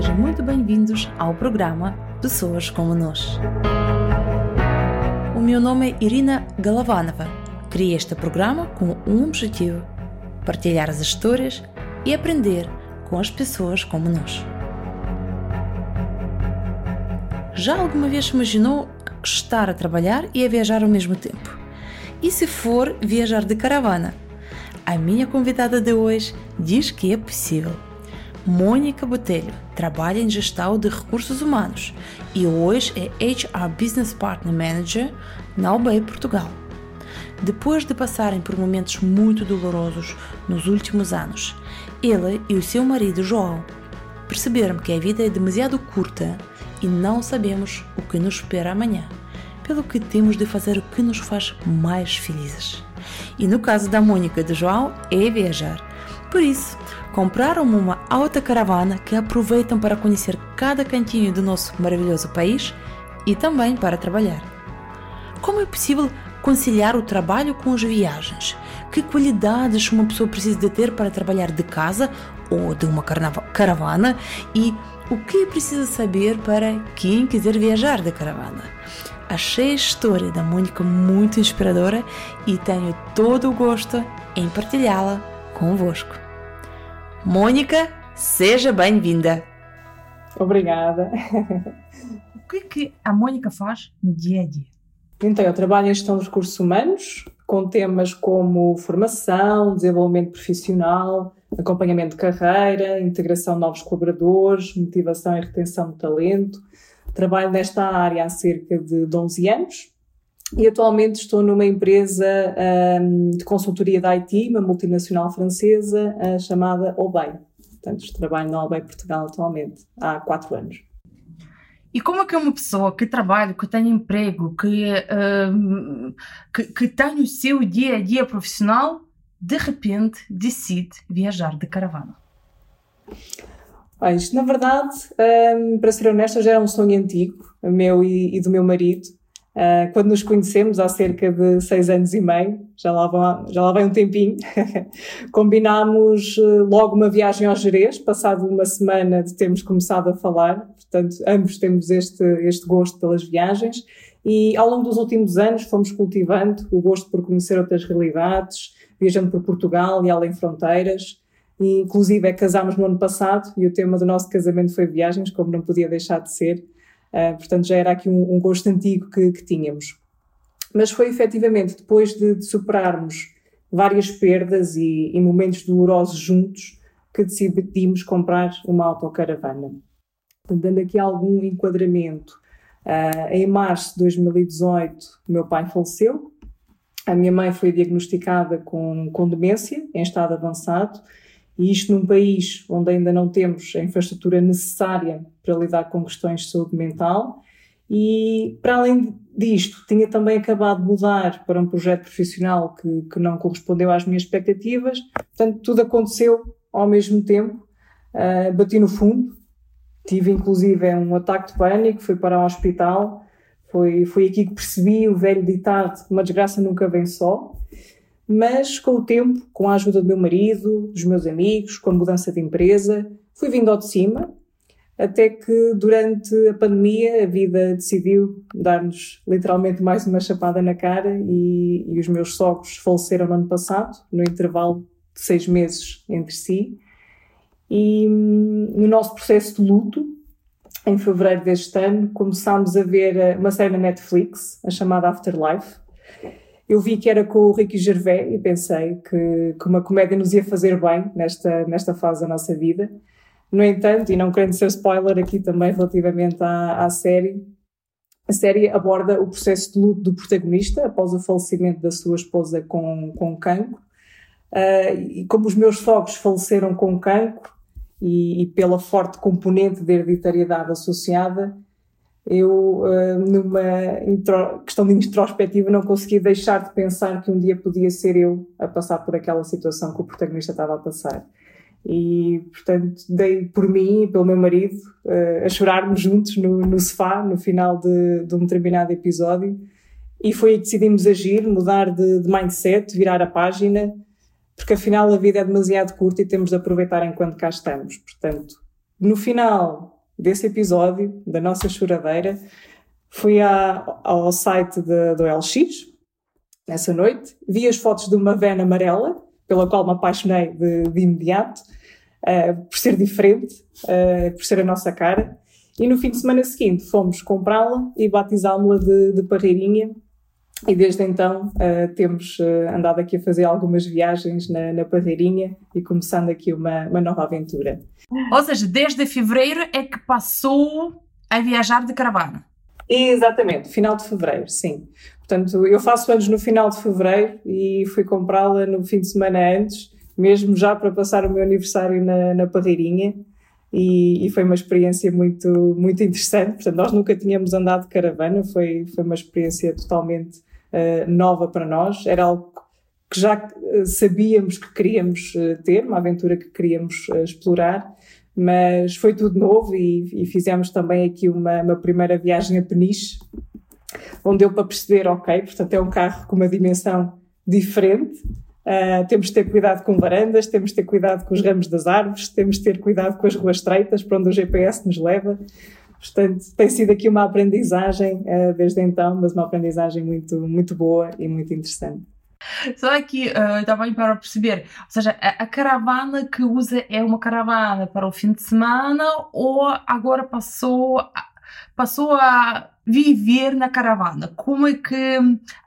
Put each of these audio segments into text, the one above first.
sejam muito bem-vindos ao programa Pessoas como Nós. O meu nome é Irina Galovanova. Criei este programa com um objetivo: partilhar as histórias e aprender com as pessoas como nós. Já alguma vez imaginou estar a trabalhar e a viajar ao mesmo tempo? E se for viajar de caravana? A minha convidada de hoje diz que é possível. Mônica Botelho trabalha em gestão de recursos humanos e hoje é HR Business Partner Manager na UBEI Portugal. Depois de passarem por momentos muito dolorosos nos últimos anos, ela e o seu marido João perceberam que a vida é demasiado curta e não sabemos o que nos espera amanhã, pelo que temos de fazer o que nos faz mais felizes. E no caso da Mônica e do João, é viajar. Por isso, compraram uma alta caravana que aproveitam para conhecer cada cantinho do nosso maravilhoso país e também para trabalhar. Como é possível conciliar o trabalho com as viagens? Que qualidades uma pessoa precisa de ter para trabalhar de casa ou de uma caravana? E o que precisa saber para quem quiser viajar de caravana? Achei a história da Mônica muito inspiradora e tenho todo o gosto em partilhá-la convosco. Mônica, seja bem-vinda. Obrigada. O que é que a Mônica faz no dia a dia? Então, eu trabalho em gestão dos recursos humanos, com temas como formação, desenvolvimento profissional, acompanhamento de carreira, integração de novos colaboradores, motivação e retenção de talento. Trabalho nesta área há cerca de 11 anos e atualmente estou numa empresa um, de consultoria da IT, uma multinacional francesa uh, chamada Obey. Portanto, trabalho na Obey Portugal atualmente, há quatro anos. E como é que uma pessoa que trabalha, que tem emprego, que, uh, que, que tem o seu dia a dia profissional, de repente decide viajar de caravana? Ah, isto, na verdade, um, para ser honesta, já era um sonho antigo, meu e, e do meu marido. Uh, quando nos conhecemos, há cerca de seis anos e meio, já lá, vão, já lá vem um tempinho, combinámos uh, logo uma viagem ao Jerez, passado uma semana de termos começado a falar, portanto, ambos temos este, este gosto pelas viagens, e ao longo dos últimos anos fomos cultivando o gosto por conhecer outras realidades, viajando por Portugal e além fronteiras, e, inclusive é, casámos no ano passado, e o tema do nosso casamento foi viagens, como não podia deixar de ser, Uh, portanto, já era aqui um, um gosto antigo que, que, tínhamos. Mas foi efetivamente depois de, de superarmos várias perdas e, e, momentos dolorosos juntos que decidimos comprar uma autocaravana. Dando aqui algum enquadramento, uh, em março de 2018, meu pai faleceu, a minha mãe foi diagnosticada com, com demência em estado avançado e isto num país onde ainda não temos a infraestrutura necessária para lidar com questões de saúde mental. E, para além disto, tinha também acabado de mudar para um projeto profissional que, que não correspondeu às minhas expectativas. Portanto, tudo aconteceu ao mesmo tempo. Uh, bati no fundo, tive inclusive um ataque de pânico, fui para o hospital. Foi, foi aqui que percebi o velho ditado: uma desgraça nunca vem só. Mas com o tempo, com a ajuda do meu marido, dos meus amigos, com a mudança de empresa, fui vindo ao de cima, até que durante a pandemia a vida decidiu dar-nos literalmente mais uma chapada na cara e, e, os meus sogros faleceram no ano passado, no intervalo de seis meses entre si. E no nosso processo de luto, em fevereiro deste ano, começámos a ver uma série na Netflix, a chamada Afterlife, eu vi que era com o Ricky Gervais e pensei que, que uma comédia nos ia fazer bem nesta, nesta fase da nossa vida. No entanto, e não querendo ser spoiler aqui também relativamente à, à série, a série aborda o processo de luto do protagonista após o falecimento da sua esposa com, com cancro. Uh, e como os meus sogros faleceram com cancro e, e pela forte componente de hereditariedade associada, eu, uh, numa intro, questão de introspectiva, não consegui deixar de pensar que um dia podia ser eu a passar por aquela situação que o protagonista estava a passar. E, portanto, dei por mim e pelo meu marido uh, a chorarmos juntos no, no sofá no final de, de, um determinado episódio. E foi aí que decidimos agir, mudar de, de mindset, virar a página, porque afinal a vida é demasiado curta e temos de aproveitar enquanto cá estamos. Portanto, no final desse episódio, da nossa choradeira, fui à, ao site de, do LX, nessa noite, vi as fotos de uma van amarela, pela qual me apaixonei de, de imediato, uh, por ser diferente, uh, por ser a nossa cara. E no fim de semana seguinte fomos comprá-la e batizámos-la de, de Parreirinha. E desde então uh, temos andado aqui a fazer algumas viagens na, na Parreirinha e começando aqui uma, uma nova aventura. Ou seja, desde fevereiro é que passou a viajar de caravana. Exatamente, final de fevereiro, sim. Portanto, eu faço anos no final de fevereiro e fui comprá-la no fim de semana antes, mesmo já para passar o meu aniversário na, na Parreirinha. E, e, foi uma experiência muito, muito interessante. Portanto, nós nunca tínhamos andado de caravana, foi, foi uma experiência totalmente uh, nova para nós. Era algo que já eh, sabíamos que queríamos uh, ter, uma aventura que queríamos explorar, mas foi tudo novo e, e fizemos também aqui uma, uma primeira viagem a Peniche, onde deu para perceber, ok, portanto é um carro com uma dimensão diferente, uh, temos de ter cuidado com varandas, temos de ter cuidado com os ramos das árvores, temos de ter cuidado com as ruas estreitas, para onde o GPS nos leva. Portanto, tem sido aqui uma aprendizagem uh, desde então, mas uma aprendizagem muito, muito boa e muito interessante. Só aqui uh, também para perceber, ou seja, a, a, caravana que usa é uma caravana para o fim de semana ou agora passou passou a viver na caravana? Como é que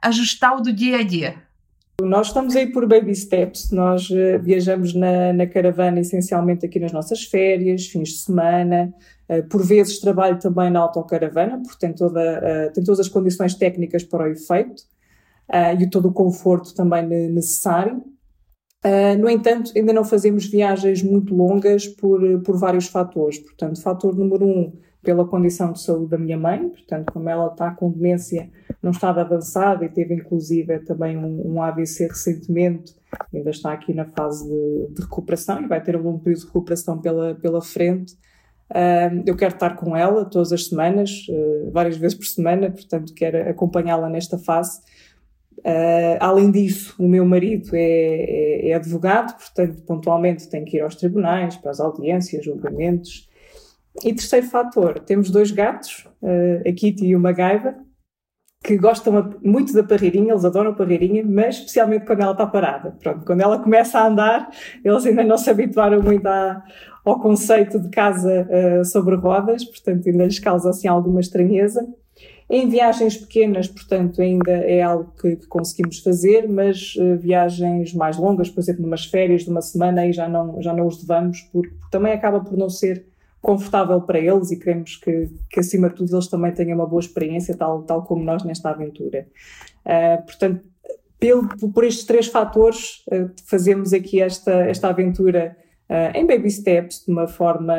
ajustar do dia a dia? Nós estamos aí por baby steps, nós uh, viajamos na, na, caravana essencialmente aqui nas nossas férias, fins de semana, por vezes trabalho também na autocaravana, porque tem, toda, uh, tem todas as condições técnicas para o efeito e todo o conforto também necessário. no entanto, ainda não fazemos viagens muito longas por, por vários fatores. Portanto, fator número um, pela condição de saúde da minha mãe, portanto, como ela está com demência não estava avançada e teve inclusive também um, um AVC recentemente, ainda está aqui na fase de, de, recuperação e vai ter um longo período de recuperação pela, pela frente. Eu quero estar com ela todas as semanas, uh, várias vezes por semana, portanto, quero acompanhá-la nesta fase. Uh, além disso, o meu marido é, é, é, advogado, portanto, pontualmente tem que ir aos tribunais, para as audiências, julgamentos, e terceiro fator, temos dois gatos, uh, a Kitty e o MacGyver, que gostam muito da parreirinha, eles adoram a parreirinha, mas especialmente quando ela está parada. Pronto, quando ela começa a andar, eles ainda não se habituaram muito à, ao conceito de casa uh, sobre rodas, portanto ainda lhes causa assim alguma estranheza. Em viagens pequenas, portanto, ainda é algo que, que conseguimos fazer, mas uh, viagens mais longas, por exemplo, numas férias de uma semana, aí já não, já não os levamos, porque, porque também acaba por não ser confortável para eles e queremos que, que, acima de tudo, eles também tenham uma boa experiência, tal, tal como nós nesta aventura. Uh, portanto, pelo, por estes três fatores, uh, fazemos aqui esta, esta aventura uh, em baby steps, de uma forma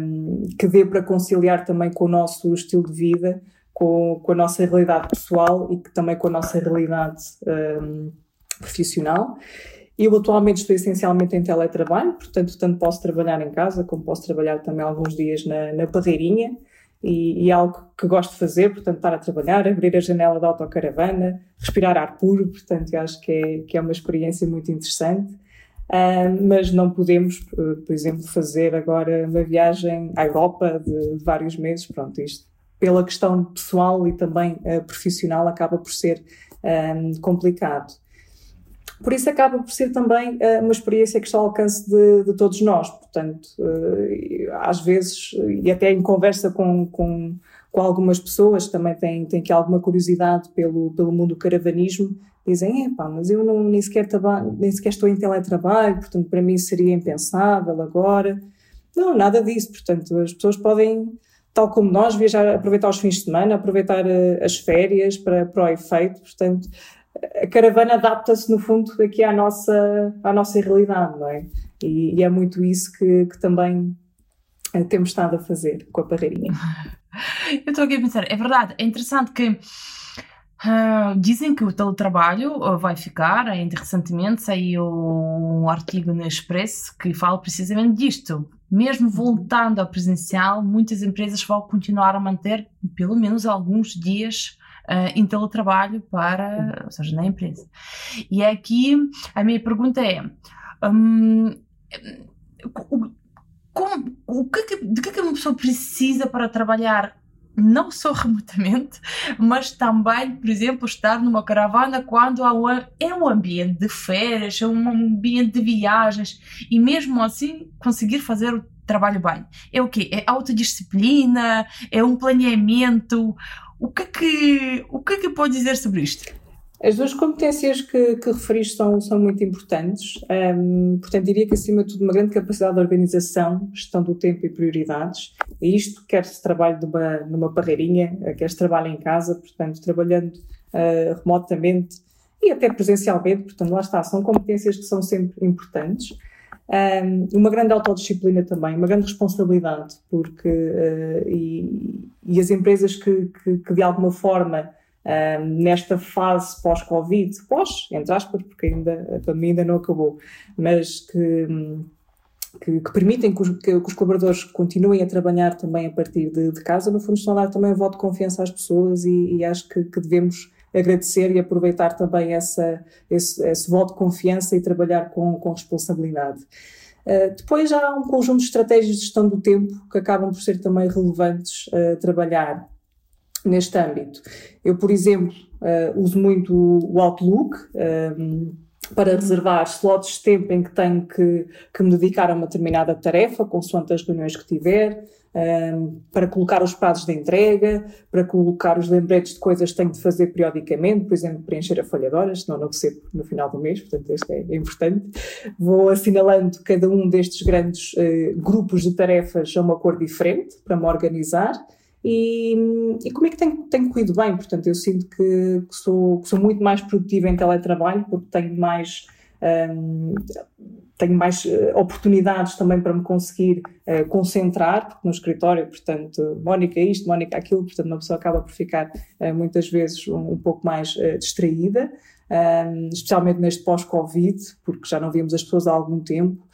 um, que dê para conciliar também com o nosso estilo de vida, com, com a nossa realidade pessoal e também com a nossa realidade um, profissional. Eu atualmente estou essencialmente em teletrabalho, portanto, tanto posso trabalhar em casa como posso trabalhar também alguns dias na, na parreirinha e, e, é algo que gosto de fazer, portanto, estar a trabalhar, abrir a janela da autocaravana, respirar ar puro, portanto, eu acho que é, que é uma experiência muito interessante. Uh, mas não podemos, por exemplo, fazer agora uma viagem à Europa de, vários meses, pronto, isto pela questão pessoal e também uh, profissional acaba por ser um, complicado. Por isso acaba por ser também uma experiência que está ao alcance de, de todos nós. Portanto, às vezes, e até em conversa com, com, com algumas pessoas, também têm, têm aqui alguma curiosidade pelo, pelo mundo do caravanismo, dizem, epá, mas eu não, nem, sequer nem sequer estou em teletrabalho, portanto para mim seria impensável agora. Não, nada disso. Portanto, as pessoas podem, tal como nós, viajar, aproveitar os fins de semana, aproveitar uh, as férias para, para o efeito. Portanto, a caravana adapta-se, no fundo, aqui à nossa, à nossa realidade, não é? E, e é muito isso que, que também eh, temos estado a fazer com a parreirinha. Eu estou aqui a pensar, é verdade, é interessante que dizem que o teletrabalho ah, vai ficar, ainda recentemente saiu um artigo no Expresso que fala precisamente disto. Mesmo uhum. voltando ao presencial, muitas empresas vão continuar a manter pelo menos alguns dias uh, em teletrabalho para, ou seja, na empresa. E aqui a minha pergunta é. Um, como, o que, é de é que uma pessoa precisa para trabalhar não só remotamente, mas também, por exemplo, estar numa caravana quando é um ambiente de férias, é um ambiente de viagens e mesmo assim conseguir fazer o trabalho bem. É o quê? É autodisciplina? É um planeamento? O que é que, o que, é que pode dizer sobre isto? As duas competências que, que referiste são, são muito importantes. Um, portanto, diria que, acima de tudo, uma grande capacidade de organização, gestão do tempo e prioridades. E isto quer se trabalhe numa, numa parreirinha, quer se trabalhe em casa, portanto, trabalhando uh, remotamente e até presencialmente. Portanto, lá está, são competências que são sempre importantes. Um, uma grande autodisciplina também, uma grande responsabilidade, porque uh, e, e, as empresas que, que, que de alguma forma nesta fase pós-Covid, pós, entre aspas, porque ainda, a pandemia ainda não acabou, mas que, que, que permitem que os, que os, colaboradores continuem a trabalhar também a partir de, de, casa, no fundo estão a dar também um voto de confiança às pessoas e, e acho que, que, devemos agradecer e aproveitar também essa, esse, esse voto de confiança e trabalhar com, com responsabilidade. Uh, depois há um conjunto de estratégias de gestão do tempo que acabam por ser também relevantes a uh, trabalhar neste âmbito. Eu, por exemplo, uh, uso muito o Outlook um, ehm, para reservar slots de tempo em que tenho que, que me dedicar a uma determinada tarefa, consoante as reuniões que tiver, um, ehm, para colocar os prazos de entrega, para colocar os lembretes de coisas que tenho de fazer periodicamente, por exemplo, preencher a folha de horas, senão não recebo no final do mês, portanto, isto é, é importante. Vou assinalando cada um destes grandes uh, grupos de tarefas a uma cor diferente, para me organizar. E, e como é que tem, tem corrido bem? Portanto, eu sinto que, que, sou, que sou muito mais produtiva em teletrabalho porque tenho mais. Um, tenho mais uh, oportunidades também para me conseguir uh, concentrar, porque no escritório, portanto, Mónica isto, Mónica aquilo, portanto, uma pessoa acaba por ficar uh, muitas vezes um, um pouco mais distraída, um, especialmente neste pós-Covid, porque já não vimos as pessoas há algum tempo.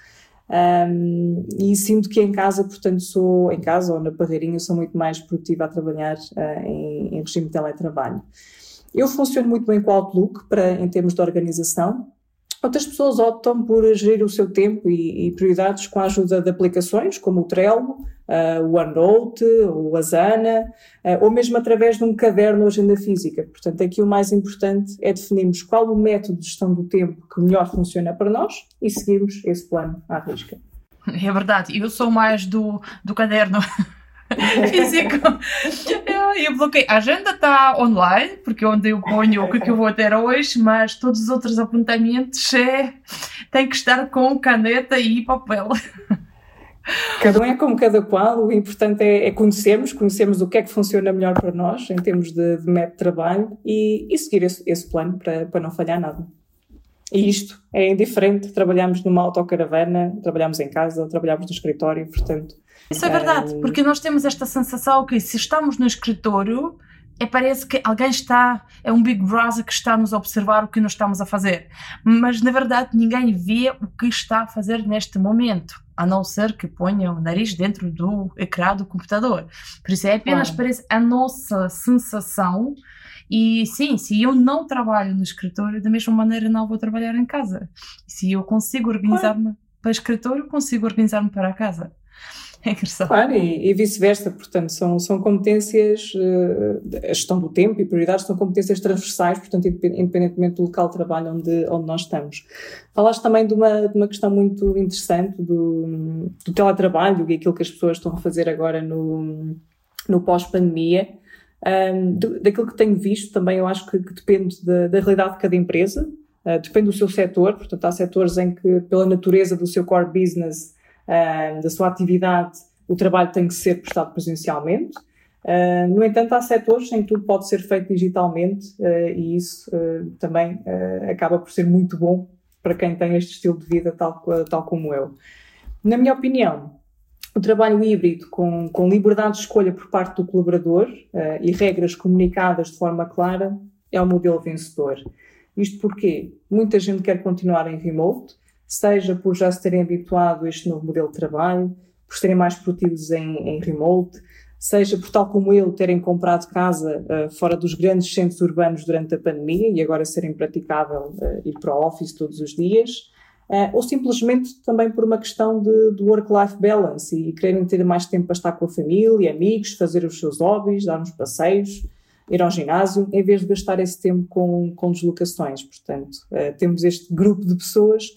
Um, e sinto que em casa, portanto, sou em casa ou na parreirinha, sou muito mais produtiva a trabalhar uh, em, em, regime de teletrabalho. Eu funciono muito bem com o Outlook para, em termos de organização. Outras pessoas optam por gerir o seu tempo e, e prioridades com a ajuda de aplicações como o Trello, uh, o OneNote, o Asana, uh, ou mesmo através de um caderno ou agenda física. Portanto, aqui o mais importante é definirmos qual o método de gestão do tempo que melhor funciona para nós e seguirmos esse plano à risca. É verdade, eu sou mais do, do caderno. físico. Eu, bloqueei. A agenda está online, porque onde eu ponho o que, é que eu vou ter hoje, mas todos os outros apontamentos é, tem que estar com caneta e papel. Cada um é como cada qual, o importante é, é conhecermos, conhecermos o que é que funciona melhor para nós em termos de, de método de trabalho e, e seguir esse, esse, plano para, para não falhar nada. E isto é indiferente, trabalhamos numa autocaravana, trabalhamos em casa, trabalhamos no escritório, portanto isso é verdade, porque nós temos esta sensação que se estamos no escritório, é, parece que alguém está, é um Big Brother que está a nos observar o que nós estamos a fazer. Mas na verdade ninguém vê o que está a fazer neste momento, a não ser que ponha o nariz dentro do ecrã do computador. Por isso é apenas claro. parece a nossa sensação. E sim, se eu não trabalho no escritório, da mesma maneira não vou trabalhar em casa. Se eu consigo organizar-me para o escritório, consigo organizar-me para a casa. É engraçado. Claro, e, e vice-versa, portanto, são, são competências, uh, a gestão do tempo e prioridades são competências transversais, portanto, independentemente do local de trabalho onde, onde nós estamos. Falaste também de uma, de uma questão muito interessante do, do teletrabalho e aquilo que as pessoas estão a fazer agora no, no pós-pandemia. Um, daquilo que tenho visto também, eu acho que, que depende da, da realidade de cada empresa, uh, depende do seu setor, portanto, há setores em que, pela natureza do seu core business, uh, da sua atividade, o trabalho tem que ser prestado presencialmente. Uh, no entanto, há setores em que tudo pode ser feito digitalmente uh, e isso também acaba por ser muito bom para quem tem este estilo de vida tal, tal como eu. Na minha opinião, o trabalho híbrido com, com liberdade de escolha por parte do colaborador e regras comunicadas de forma clara é o modelo vencedor. Isto porque muita gente quer continuar em remote, seja por já se terem habituado a este novo modelo de trabalho, por serem mais produtivos em, em remote, seja por tal como eu terem comprado casa uh, fora dos grandes centros urbanos durante a pandemia e agora serem praticável uh, ir para o office todos os dias, uh, ou simplesmente também por uma questão de, de work-life balance e quererem ter mais tempo para estar com a família, amigos, fazer os seus hobbies, dar uns passeios, ir ao ginásio, em vez de gastar esse tempo com, com deslocações. Portanto, uh, temos este grupo de pessoas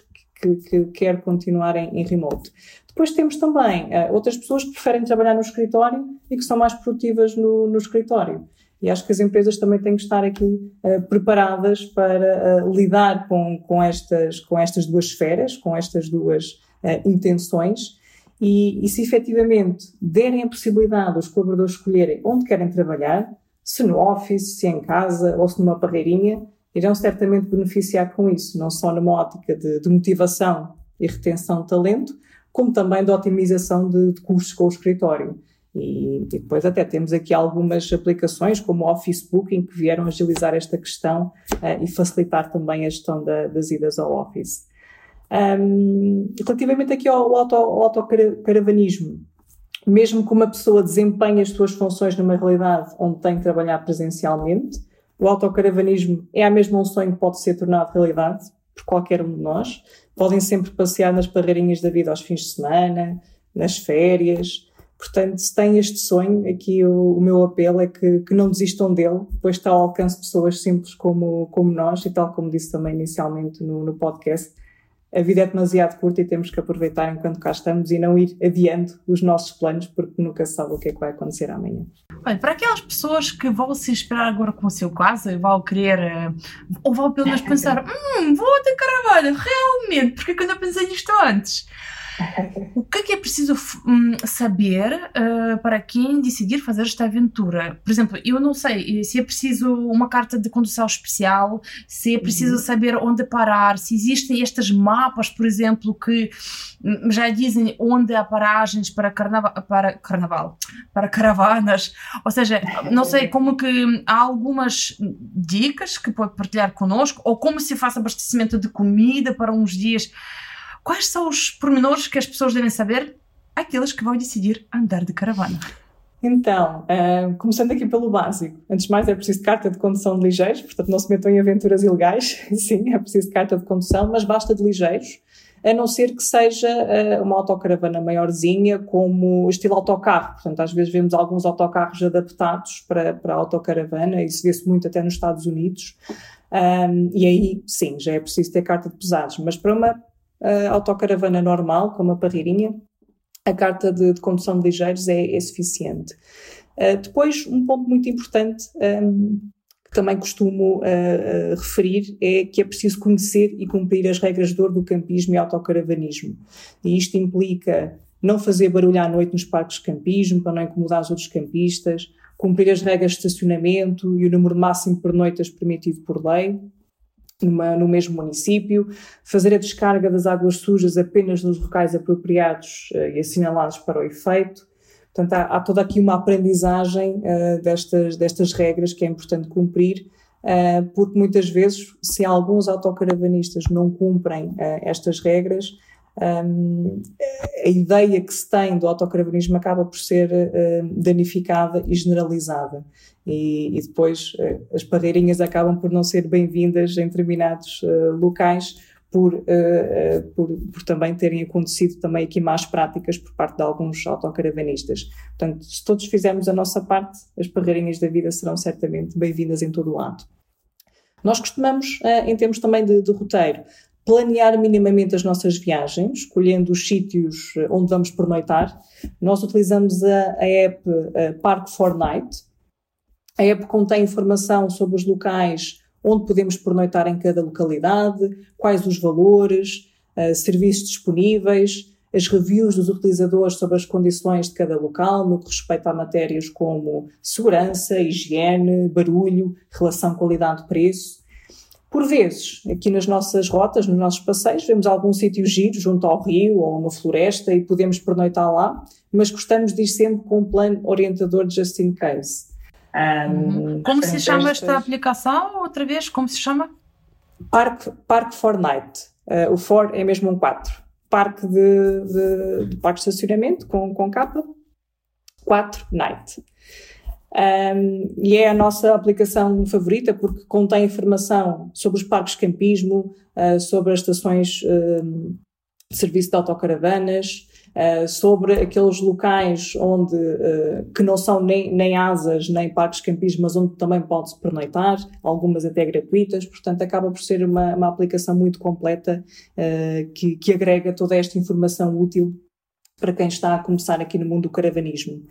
que, que, que quer continuar em, em, remote. Depois temos também uh, outras pessoas que preferem trabalhar no escritório e que são mais produtivas no, no escritório. E acho que as empresas também têm que estar aqui uh, preparadas para uh, lidar com, com, estas, com estas duas esferas, com estas duas uh, intenções. E, e, se efetivamente derem a possibilidade aos colaboradores escolherem onde querem trabalhar, se no office, se em casa ou se numa parreirinha, irão certamente beneficiar com isso, não só numa ótica de, de motivação e retenção de talento, como também de otimização de, de custos com o escritório. E, depois até temos aqui algumas aplicações, como o Office Booking, que vieram agilizar esta questão uh, e facilitar também a gestão da, das idas ao Office. Um, relativamente aqui ao, auto, ao autocaravanismo, mesmo que uma pessoa desempenhe as suas funções numa realidade onde tem que trabalhar presencialmente, o autocaravanismo é a mesma um sonho que pode ser tornado realidade por qualquer um de nós. Podem sempre passear nas parreirinhas da vida aos fins de semana, nas férias, Portanto, se têm este sonho, aqui o, o meu apelo é que, que, não desistam dele, pois está ao alcance de pessoas simples como, como nós, e tal como disse também inicialmente no, no podcast, a vida é demasiado curta e temos que aproveitar enquanto cá estamos e não ir adiando os nossos planos, porque nunca se sabe o que é que vai acontecer amanhã. Olha, para aquelas pessoas que vão se esperar agora com o seu caso e vão querer, eh, ou vão pelo menos pensar, hum, vou ter Carvalho, realmente, porque é que eu não pensei nisto antes? O que é, que é preciso um, saber uh, para quem decidir fazer esta aventura? Por exemplo, eu não sei se é preciso uma carta de condução especial, se é preciso uhum. saber onde parar, se existem estes mapas, por exemplo, que hum, já dizem onde há paragens para carnaval, para carnaval, para caravanas, ou seja, não sei como que há algumas dicas que pode partilhar connosco, ou como se faz abastecimento de comida para uns dias Quais são os pormenores que as pessoas devem saber? Aqueles que vão decidir andar de caravana. Então, uh, começando aqui pelo básico. Antes de mais, é preciso carta de condução de ligeiros, portanto, não se metam em aventuras ilegais. Sim, é preciso carta de condução, mas basta de ligeiros, a não ser que seja uh, uma autocaravana maiorzinha, como estilo autocarro. Portanto, às vezes vemos alguns autocarros adaptados para, para a autocaravana, isso vê-se muito até nos Estados Unidos. Um, e aí, sim, já é preciso ter carta de pesados. Mas para uma a autocaravana normal, com uma parreirinha, a carta de, de condução de ligeiros é, é suficiente. Uh, depois, um ponto muito importante um, que também costumo uh, uh, referir é que é preciso conhecer e cumprir as regras de ouro do campismo e autocaravanismo. E isto implica não fazer barulho à noite nos parques de campismo para não incomodar os outros campistas, cumprir as regras de estacionamento e o número máximo por noitas permitido por lei, numa, no mesmo município, fazer a descarga das águas sujas apenas nos locais apropriados uh, e assinalados para o efeito. Portanto, há, há toda aqui uma aprendizagem uh, destas, destas regras que é importante cumprir, uh, porque muitas vezes, se alguns autocaravanistas não cumprem estas regras, um, a ideia que se tem do autocaravanismo acaba por ser uh, danificada e generalizada. E, e depois uh, as parreirinhas acabam por não ser bem-vindas em determinados uh, locais por, por, por, também terem acontecido também aqui más práticas por parte de alguns autocaravanistas. Portanto, se todos fizermos a nossa parte, as parreirinhas da vida serão certamente bem-vindas em todo o lado. Nós costumamos, em termos também de, de roteiro, planear minimamente as nossas viagens, escolhendo os sítios eh, onde vamos pernoitar. Nós utilizamos a, a app a Park for Night. A app contém informação sobre os locais onde podemos pernoitar em cada localidade, quais os valores, uh, serviços disponíveis, as reviews dos utilizadores sobre as condições de cada local, no que respeita a matérias como segurança, higiene, barulho, relação qualidade-preço. Por vezes, aqui nas nossas rotas, nos nossos passeios, vemos algum sítio giro junto ao rio ou uma floresta e podemos pernoitar lá, mas gostamos de ir sempre com um plano orientador just in case. Um, como se chama esta aplicação? Outra vez, como se chama? Park, Park for Night. Uh, o for é mesmo um 4. Parque de, de, de parque de estacionamento com, com capa. 4 Night. Um, e é a nossa aplicação favorita porque contém informação sobre os parques de campismo, uh, sobre as estações uh, de serviço de autocaravanas, uh, sobre aqueles locais onde, que não são nem, nem asas nem parques de campismo, mas onde também pode-se pernoitar, algumas até gratuitas, portanto acaba por ser uma, uma aplicação muito completa que, que agrega toda esta informação útil para quem está a começar aqui no mundo do caravanismo.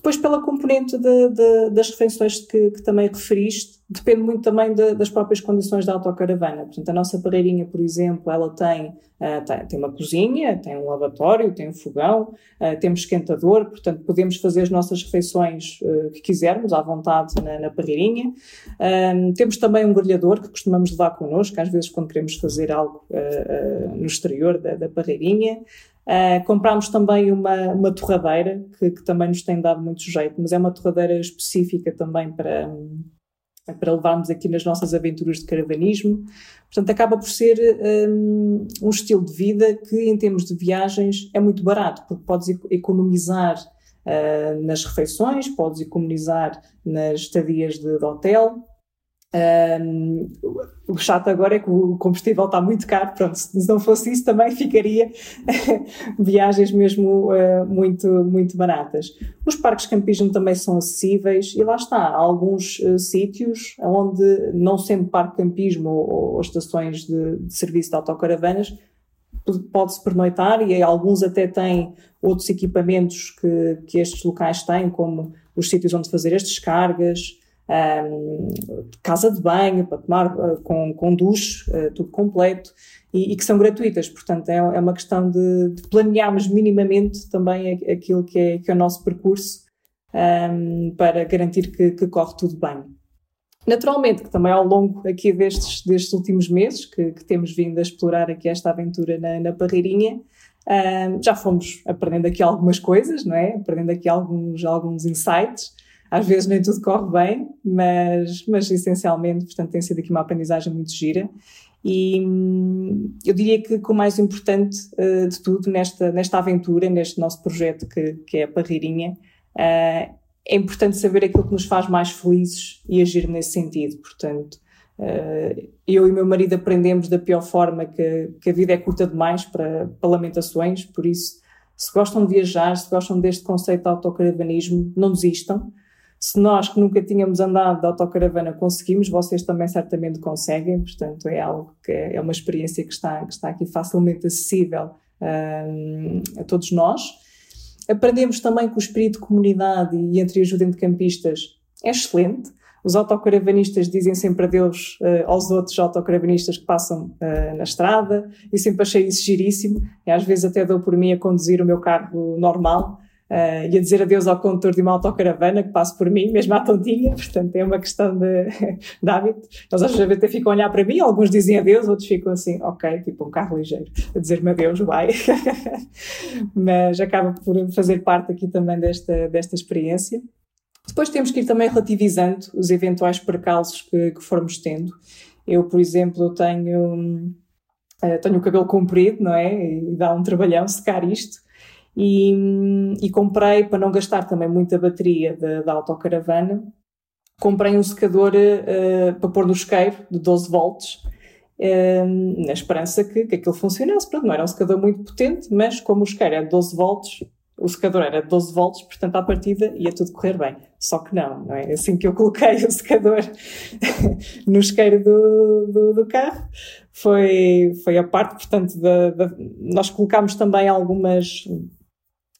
Depois, pela componente de, de, das refeições que, que, também referiste, depende muito também de, das próprias condições da autocaravana. Portanto, a nossa parreirinha, por exemplo, ela tem, uh, tem, tem, uma cozinha, tem um lavatório, tem um fogão, uh, temos esquentador, portanto, podemos fazer as nossas refeições uh, que quisermos, à vontade, na, na temos também um grelhador que costumamos levar connosco, às vezes quando queremos fazer algo no exterior da, da. Uh, comprámos também uma, uma torradeira, que, que, também nos tem dado muito jeito, mas é uma torradeira específica também para, para levarmos aqui nas nossas aventuras de caravanismo. Portanto, acaba por ser um, um estilo de vida que, em termos de viagens, é muito barato, porque podes economizar uh, nas refeições, podes economizar nas estadias de, de hotel, um, o chato agora é que o combustível está muito caro, pronto, se não fosse isso também ficaria viagens mesmo uh, muito, muito baratas. Os parques de campismo também são acessíveis e lá está, há alguns uh, sítios onde, não sendo parque de campismo ou, ou estações de, de, serviço de autocaravanas, pode-se pernoitar e alguns até têm outros equipamentos que, que estes locais têm, como os sítios onde fazer as descargas, um, casa de banho para tomar uh, com, com duche, uh, tudo completo, e, e, que são gratuitas. Portanto, é, é uma questão de, de, planearmos minimamente também aquilo que é, que é o nosso percurso um, para garantir que, que, corre tudo bem. Naturalmente, que também ao longo aqui destes, destes últimos meses que, que temos vindo a explorar aqui esta aventura na, na Parreirinha, um, já fomos aprendendo aqui algumas coisas, não é? Aprendendo aqui alguns, alguns insights. Às vezes nem tudo corre bem, mas, mas essencialmente, portanto, tem sido aqui uma aprendizagem muito gira. E hum, eu diria que, o mais importante uh, de tudo nesta, nesta aventura, neste nosso projeto que, que é a Parreirinha, uh, é importante saber aquilo que nos faz mais felizes e agir nesse sentido. Portanto, uh, eu e meu marido aprendemos da pior forma que, que a vida é curta demais para, para lamentações, por isso, se gostam de viajar, se gostam deste conceito de autocaravanismo, não desistam se nós que nunca tínhamos andado de autocaravana conseguimos, vocês também certamente conseguem, portanto é algo que é, é uma experiência que está, que está aqui facilmente acessível um, a todos nós. Aprendemos também que o espírito de comunidade e entre ajuda entre campistas é excelente. Os autocaravanistas dizem sempre adeus uh, aos outros autocaravanistas que passam uh, na estrada e sempre achei isso giríssimo. E às vezes até dou por mim a conduzir o meu carro normal uh, e a dizer adeus ao condutor de uma autocaravana que passa por mim, mesmo à tontinha, portanto é uma questão de, de hábito. Eles às vezes até ficam a olhar para mim, alguns dizem adeus, outros ficam assim, ok, tipo um carro ligeiro, a dizer-me adeus, vai. Mas acaba por fazer parte aqui também desta, desta experiência. Depois temos que ir também relativizando os eventuais percalços que, que formos tendo. Eu, por exemplo, tenho, uh, tenho o cabelo comprido, não é? E dá um trabalhão secar isto. E, e comprei, para não gastar também muita bateria da, da autocaravana, comprei um secador uh, para pôr no isqueiro de 12 volts, uh, na esperança que, que aquilo funcionasse. Pronto, não era um secador muito potente, mas como o isqueiro é de 12 volts, o secador era de 12 volts, portanto, à partida ia tudo correr bem. Só que não, não é? Assim que eu coloquei o secador no isqueiro do, do, do, carro, foi, foi a parte, portanto, nós colocámos também algumas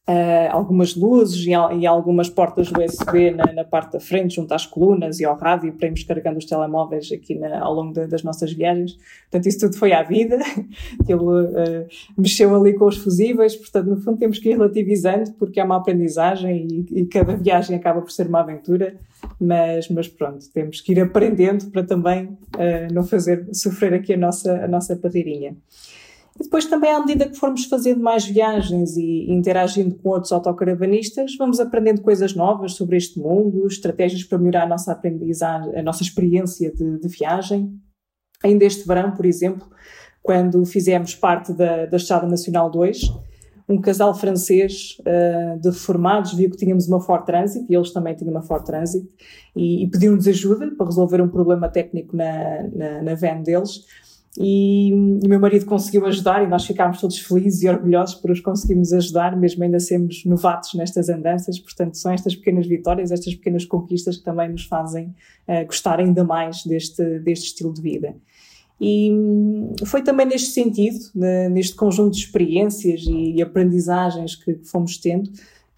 uh, algumas luzes e, e, algumas portas USB na, na, parte da frente, junto às colunas e ao rádio, para irmos carregando os telemóveis aqui na, ao longo de, das nossas viagens. Portanto, isso tudo foi à vida. Ele uh, mexeu ali com os fusíveis, portanto, no fundo, temos que ir relativizando, porque é uma aprendizagem e, e cada viagem acaba por ser uma aventura. Mas, mas pronto, temos que ir aprendendo para também uh, não fazer sofrer aqui a nossa, a nossa parreirinha. E depois também, à medida que formos fazendo mais viagens e interagindo com outros autocaravanistas, vamos aprendendo coisas novas sobre este mundo, estratégias para melhorar a nossa aprendizagem, a nossa experiência de, de viagem. Ainda este verão, por exemplo, quando fizemos parte da, da Estrada Nacional 2, um casal francês uh, de reformados viu que tínhamos uma Ford Transit e eles também tinham uma Ford Transit e, e pediu-nos ajuda para resolver um problema técnico na, na, na van deles. E, o meu marido conseguiu ajudar e nós ficámos todos felizes e orgulhosos por os conseguirmos ajudar, mesmo ainda sermos novatos nestas andanças. Portanto, são estas pequenas vitórias, estas pequenas conquistas que também nos fazem uh, gostar ainda mais deste, deste estilo de vida. E hum, foi também neste sentido, neste conjunto de experiências e aprendizagens que fomos tendo,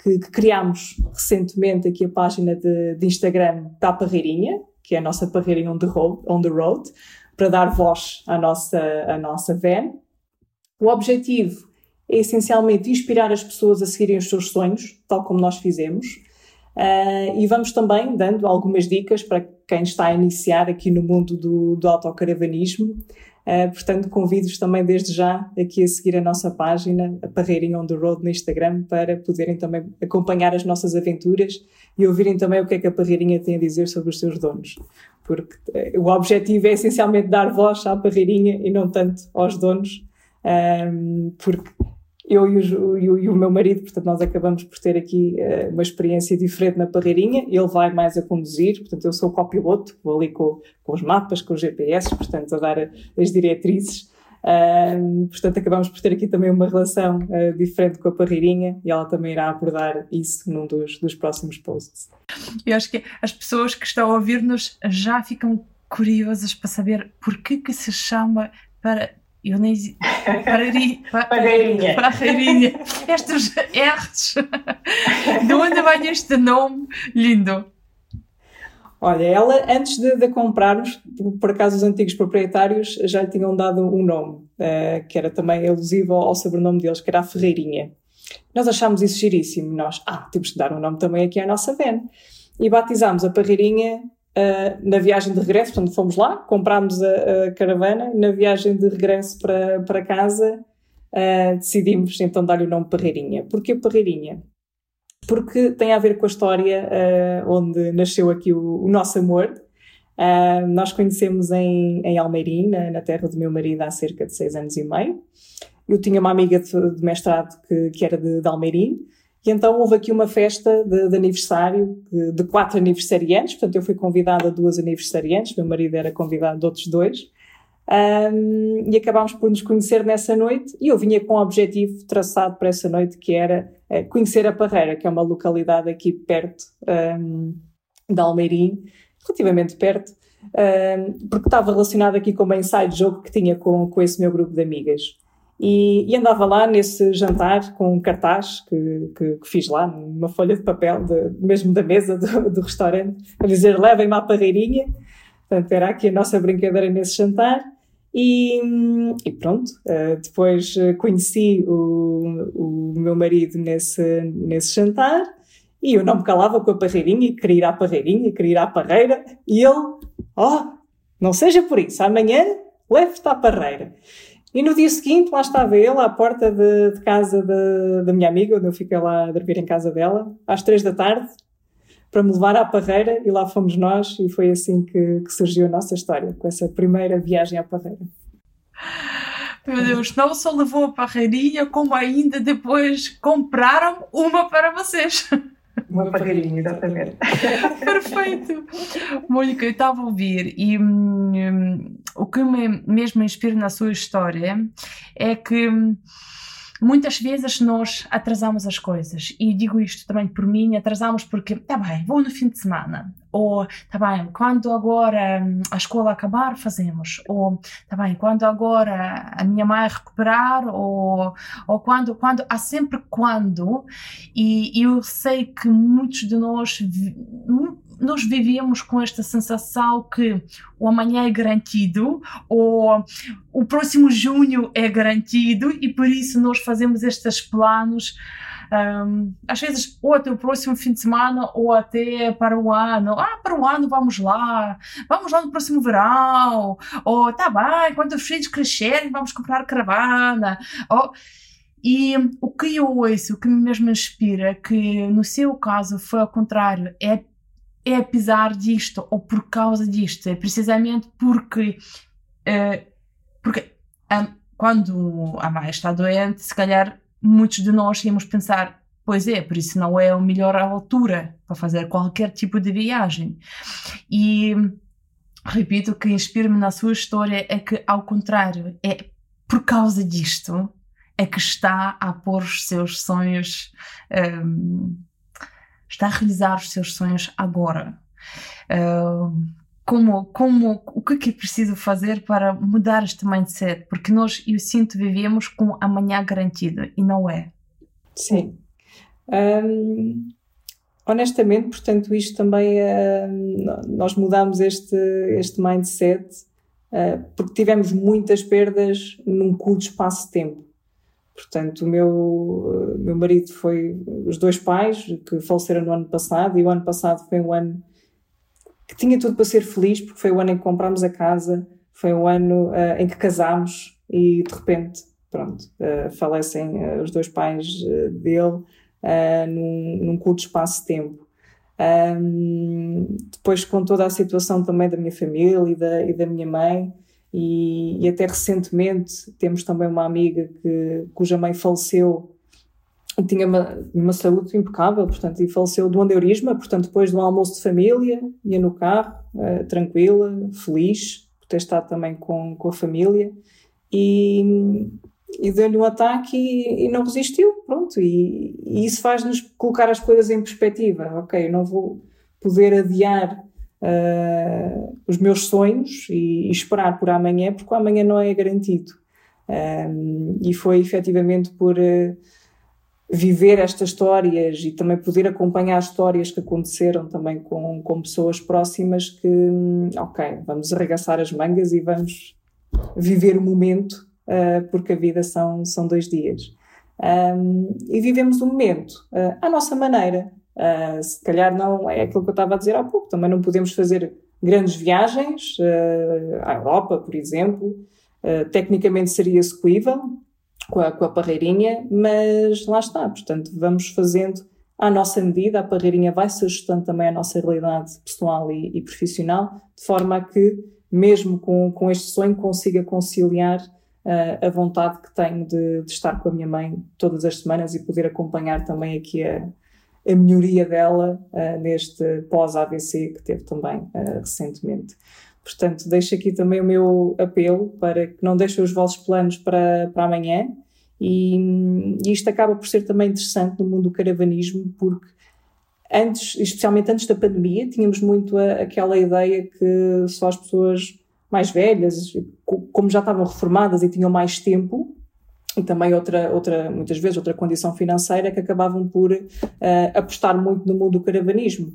que, que criámos recentemente aqui a página de, de Instagram da Parreirinha, que é a nossa parreirinha on the road, on the road para dar voz à nossa, à nossa van. O objetivo é essencialmente inspirar as pessoas a seguirem os seus sonhos, tal como nós fizemos. Uh, e vamos também dando algumas dicas para quem está a iniciar aqui no mundo do, do autocaravanismo. Uh, portanto, convido-os também desde já aqui a seguir a nossa página, a Parreirinha on the Road no Instagram, para poderem também acompanhar as nossas aventuras e ouvirem também o que é que a Parreirinha tem a dizer sobre os seus donos. Porque uh, o objetivo é essencialmente dar voz à Parreirinha e não tanto aos donos, um, porque eu e o, e, o, meu marido, portanto, nós acabamos por ter aqui uh, uma experiência diferente na parreirinha. Ele vai mais a conduzir, portanto, eu sou copiloto, vou ali com, com os mapas, com os GPS, portanto, a dar as diretrizes. Uh, portanto, acabamos por ter aqui também uma relação uh, diferente com a parreirinha e ela também irá abordar isso num dos, dos próximos posts. Eu acho que as pessoas que estão a ouvir-nos já ficam curiosas para saber por que, que se chama para eu nem. Parreirinha. Parreirinha. Estes R's. De onde vem este nome lindo? Olha, ela, antes de, de comprarmos, por acaso os antigos proprietários já lhe tinham dado um nome, uh, que era também alusivo ao, ao sobrenome deles, que era a Ferreirinha. Nós achámos isso giríssimo. Nós, ah, temos que dar um nome também aqui à nossa van. E batizámos a Parreirinha Uh, na viagem de regresso, portanto, fomos lá, comprámos a, a caravana, na viagem de regresso para, para casa, uh, decidimos então dar-lhe o nome Parreirinha. Porquê Parreirinha? Porque tem a ver com a história uh, onde nasceu aqui o, o nosso amor. nós conhecemos em, em Almeirim, na, na, terra do meu marido, há cerca de seis anos e meio. Eu tinha uma amiga de, de mestrado que, que era de, de Almeirim, e então houve aqui uma festa de, de aniversário de, de, quatro aniversariantes, portanto eu fui convidada a duas aniversariantes, meu marido era convidado de outros dois, um, e acabámos por nos conhecer nessa noite. E eu vinha com um objetivo traçado para essa noite que era uh, conhecer a Parreira, que é uma localidade aqui perto um, de Almeirim, relativamente perto, porque estava relacionado aqui com uma inside jogo que tinha com, com esse meu grupo de amigas. E, e, andava lá nesse jantar com um cartaz que, que, que fiz lá, numa folha de papel, de, mesmo da mesa do, do restaurante, a dizer levem-me à parreirinha. Portanto, era aqui a nossa brincadeira nesse jantar. E, e pronto, uh, depois conheci o, o meu marido nesse, nesse jantar e eu não me calava com a parreirinha, queria ir à parreirinha, queria ir à parreira. E ele, oh, não seja por isso, amanhã leve-te à parreira. E no dia seguinte, lá estava ele à porta de, de casa da minha amiga, onde eu fiquei lá a dormir em casa dela, às três da tarde, para me levar à Parreira, e lá fomos nós, e foi assim que, que surgiu a nossa história, com essa primeira viagem à Parreira. Meu Deus, não só levou a parreirinha, como ainda depois compraram uma para vocês. Uma parreirinha, exatamente. Perfeito. Mônica, eu estava a ouvir e hum, o que me mesmo inspira na sua história é que muitas vezes nós atrasamos as coisas. E digo isto também por mim, atrasamos porque, tá bem, vou no fim de semana, ou tá bem, quando agora hum, a escola acabar, fazemos, ou tá bem, quando agora a minha mãe recuperar, ou, ou quando, quando, há sempre quando, e eu sei que muitos de nós nós vivíamos com esta sensação que o amanhã é garantido, ou o próximo junho é garantido, e por isso nós fazemos estes planos. Um, às vezes, ou até o próximo fim de semana, ou até para o ano. Ah, para o ano vamos lá, vamos lá no próximo verão, ou tá bem, quando os filhos crescerem, vamos comprar caravana. Ou, e o que eu ouço, o que me mesmo inspira, que no seu caso foi ao contrário, é é apesar disto ou por causa disto, é precisamente porque, uh, porque um, quando a mãe está doente, se calhar muitos de nós íamos pensar, pois é, por isso não é a melhor altura para fazer qualquer tipo de viagem. E repito, o que inspira-me na sua história é que, ao contrário, é por causa disto é que está a pôr os seus sonhos, um, está a realizar os seus sonhos agora. Um, como, como, o que é preciso fazer para mudar este mindset? Porque nós, eu sinto, vivemos com amanhã garantido e não é. Sim. Honestamente, portanto, isto também, uh, nós mudamos este, este mindset uh, porque tivemos muitas perdas num curto espaço de tempo. Portanto, o meu, meu marido foi os dois pais que faleceram no ano passado e o ano passado foi um ano que tinha tudo para ser feliz porque foi o ano em que comprámos a casa, foi o ano uh, em que casámos e de repente, pronto, uh, falecem uh, os dois pais dele num, num curto espaço de tempo. Um, depois com toda a situação também da minha família e da, e da minha mãe, e, e, até recentemente temos também uma amiga que, cuja mãe faleceu tinha uma, uma saúde impecável, portanto, e faleceu do aneurisma, portanto, depois de um almoço de família, ia no carro, uh, tranquila, feliz, por ter estado também com, com a família, e, e deu-lhe um ataque e, e, não resistiu, pronto, e, e isso faz-nos colocar as coisas em perspectiva, ok, eu não vou poder adiar uh, os meus sonhos e, e, esperar por amanhã, porque o amanhã não é garantido. E foi efetivamente por uh, viver estas histórias e também poder acompanhar histórias que aconteceram também com, com pessoas próximas que, hum, ok, vamos arregaçar as mangas e vamos viver o momento, uh, porque a vida são, são dois dias. Um, e vivemos o momento uh, à nossa maneira. Uh, se calhar não é aquilo que eu estava a dizer há pouco, também não podemos fazer grandes viagens uh, à Europa, por exemplo. Uh, tecnicamente seria execuível com a, com a parreirinha, mas lá está. Portanto, vamos fazendo à nossa medida, a parreirinha vai se ajustando também à nossa realidade pessoal e, e profissional, de forma a que, mesmo com, com este sonho, consiga conciliar uh, a vontade que tenho de, de, estar com a minha mãe todas as semanas e poder acompanhar também aqui a, a melhoria dela uh, neste pós-AVC que teve também uh, recentemente. Portanto, deixo aqui também o meu apelo para que não deixem os vossos planos para, para amanhã e, e isto acaba por ser também interessante no mundo do caravanismo porque antes, especialmente antes da pandemia, tínhamos muito a, aquela ideia que só as pessoas mais velhas, como já estavam reformadas e tinham mais tempo, e também outra, outra, muitas vezes outra condição financeira que acabavam por uh, apostar muito no mundo do caravanismo.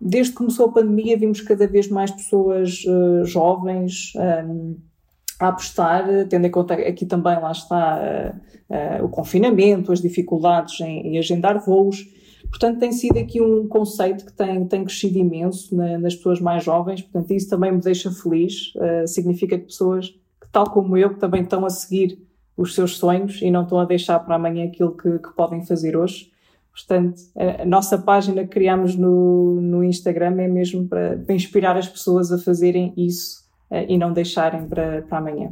Desde que começou a pandemia vimos cada vez mais pessoas uh, jovens um, a apostar, tendo em conta aqui também lá está uh, o confinamento, as dificuldades em, em, agendar voos. Portanto, tem sido aqui um conceito que tem, tem crescido imenso na, nas pessoas mais jovens, portanto, isso também me deixa feliz. significa que pessoas que, tal como eu, que também estão a seguir os seus sonhos e não estão a deixar para amanhã aquilo que, que podem fazer hoje. Portanto, a, a, nossa página que criámos no, no Instagram é mesmo para, para inspirar as pessoas a fazerem isso uh, e não deixarem para, para amanhã.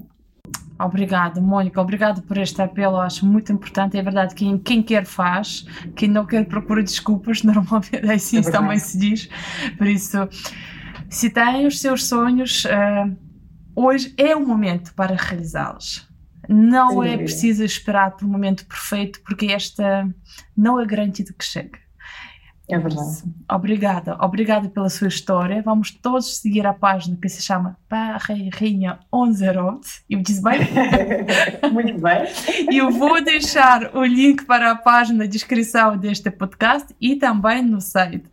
Obrigada, Mónica. Obrigada por este apelo. Acho muito importante. É verdade que quem, quem quer faz, quem não quer procura desculpas. Normalmente é assim é também se diz. Por isso, se têm os seus sonhos, uh, hoje é o momento para realizá-los. Não é preciso esperar por um momento perfeito, porque esta não é garantido que chegue. É verdade. Obrigada, obrigada pela sua história. Vamos todos seguir a página que se chama Barreirinha on the Road. Eu disse bem? Muito bem. E eu vou deixar o link para a página na descrição deste podcast e também no site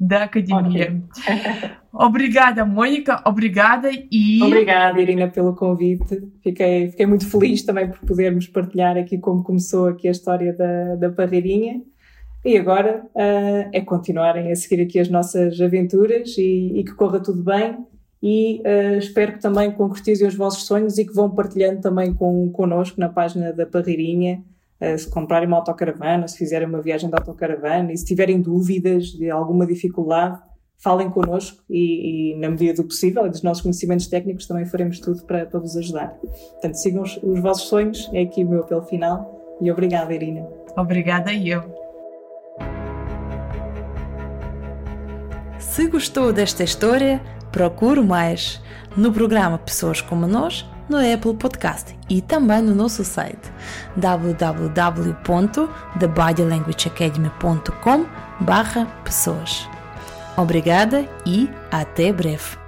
da Academia. Okay. Obrigada, Mônica, obrigada e. Obrigada, Irina, pelo convite. Fiquei, fiquei muito feliz também por podermos partilhar aqui como começou aqui a história da, da Barreirinha e agora uh, é continuarem a seguir aqui as nossas aventuras e, e que corra tudo bem. E uh, espero que também concretizem os vossos sonhos e que vão partilhando também com, connosco na página da Parreirinha. Uh, se comprarem uma autocaravana, se fizerem uma viagem de autocaravana e se tiverem dúvidas de alguma dificuldade, falem connosco e, e, na medida do possível e dos nossos conhecimentos técnicos, também faremos tudo para, para vos ajudar. Portanto, sigam os, os vossos sonhos, é aqui o meu apelo final E obrigada, Irina. Obrigada eu. Se gostou desta história, procure mais no programa Pessoas como Nós no Apple Podcast e também no nosso site www.thebodylanguageacademy.com/pessoas. Obrigada e até breve.